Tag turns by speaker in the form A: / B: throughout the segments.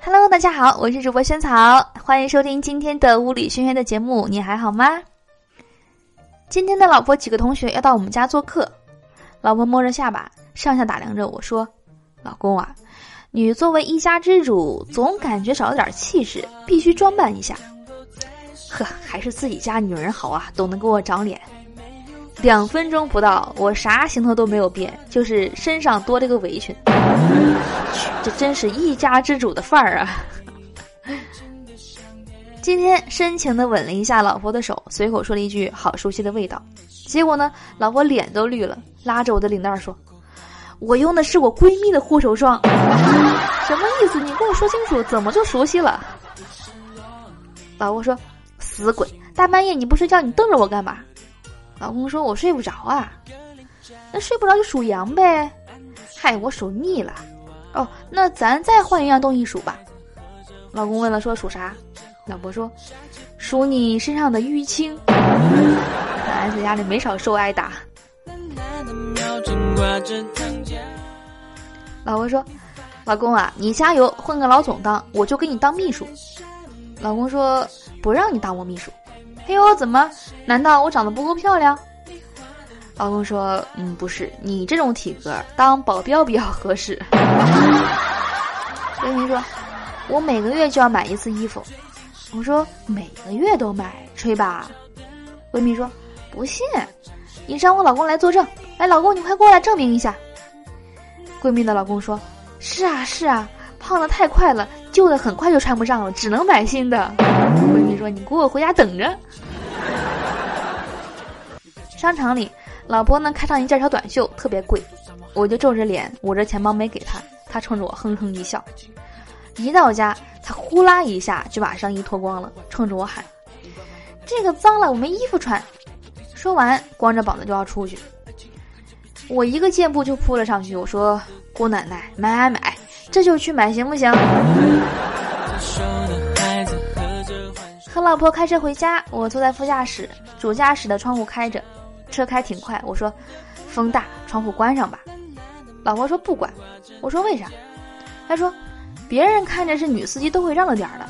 A: Hello，大家好，我是主播萱草，欢迎收听今天的物理轩轩的节目。你还好吗？今天的老婆几个同学要到我们家做客，老婆摸着下巴，上下打量着我说：“老公啊，你作为一家之主，总感觉少了点气势，必须装扮一下。”呵，还是自己家女人好啊，懂得给我长脸。两分钟不到，我啥行头都没有变，就是身上多了个围裙。这真是一家之主的范儿啊！今天深情的吻了一下老婆的手，随口说了一句“好熟悉的味道”，结果呢，老婆脸都绿了，拉着我的领带说：“我用的是我闺蜜的护手霜。”什么意思？你跟我说清楚，怎么就熟悉了？老婆说：“死鬼，大半夜你不睡觉，你瞪着我干嘛？”老公说：“我睡不着啊，那睡不着就数羊呗。嗨，我数腻了。哦，那咱再换一样东西数吧。”老公问了，说：“数啥？”老婆说：“数你身上的淤青。”看来在家里没少受挨打。老婆说：“老公啊，你加油，混个老总当，我就给你当秘书。”老公说：“不让你当我秘书。”哎呦，怎么？难道我长得不够漂亮？老公说：“嗯，不是，你这种体格当保镖比较合适。”闺蜜说：“我每个月就要买一次衣服。”我说：“每个月都买，吹吧。”闺蜜说：“不信，你让我老公来作证。哎，老公，你快过来证明一下。”闺蜜的老公说：“是啊，是啊，胖的太快了，旧的很快就穿不上了，只能买新的。”闺蜜说：“你给我回家等着。”商场里，老婆呢开上一件小短袖，特别贵，我就皱着脸捂着钱包没给她，她冲着我哼哼一笑。一到家，她呼啦一下就把上衣脱光了，冲着我喊：“这个脏了，我没衣服穿。”说完，光着膀子就要出去。我一个箭步就扑了上去，我说：“姑奶奶，买买买，这就去买，行不行？”和老婆开车回家，我坐在副驾驶，主驾驶的窗户开着。车开挺快，我说风大，窗户关上吧。老婆说不管，我说为啥？他说别人看着是女司机都会让着点儿的。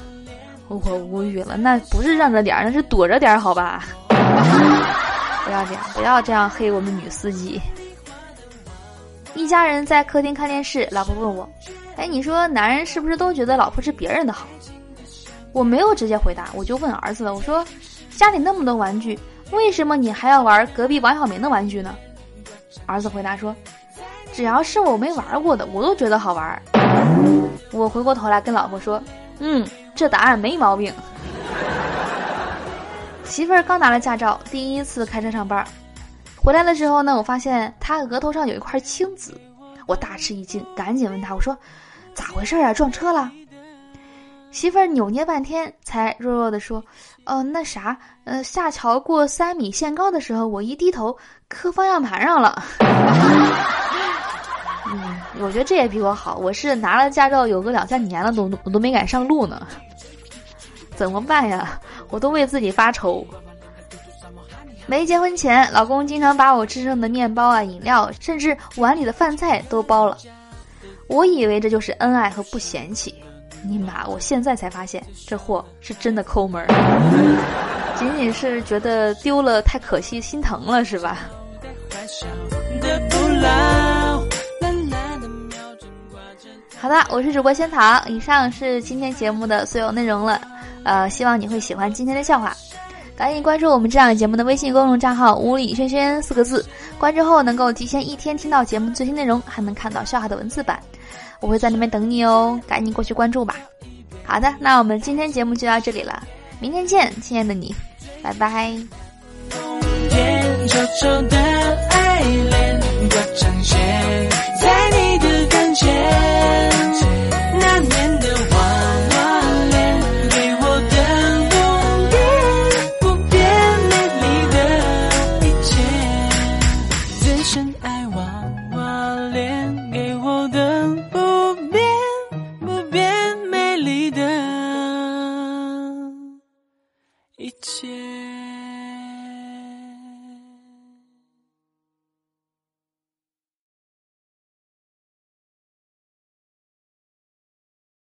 A: 我无语了，那不是让着点儿，那是躲着点儿，好吧？不要这样，不要这样黑我们女司机。一家人在客厅看电视，老婆问我：“哎，你说男人是不是都觉得老婆是别人的好？”我没有直接回答，我就问儿子了，我说家里那么多玩具。为什么你还要玩隔壁王小明的玩具呢？儿子回答说：“只要是我没玩过的，我都觉得好玩。”我回过头来跟老婆说：“嗯，这答案没毛病。”媳妇儿刚拿了驾照，第一次开车上班，回来的时候呢，我发现她额头上有一块青紫，我大吃一惊，赶紧问她：“我说咋回事啊？撞车了？”媳妇儿扭捏半天，才弱弱的说：“哦，那啥，呃，下桥过三米限高的时候，我一低头磕方向盘上了。嗯，我觉得这也比我好。我是拿了驾照有个两三年了，都我都没敢上路呢。怎么办呀？我都为自己发愁。没结婚前，老公经常把我吃剩的面包啊、饮料，甚至碗里的饭菜都包了。我以为这就是恩爱和不嫌弃。尼玛！我现在才发现，这货是真的抠门儿，仅仅是觉得丢了太可惜，心疼了是吧？好的，我是主播仙草，以上是今天节目的所有内容了。呃，希望你会喜欢今天的笑话，赶紧关注我们这档节目的微信公众账号“无理轩轩”四个字，关注后能够提前一天听到节目最新内容，还能看到笑话的文字版。我会在那边等你哦，赶紧过去关注吧。好的，那我们今天节目就到这里了，明天见，亲爱的你，拜拜。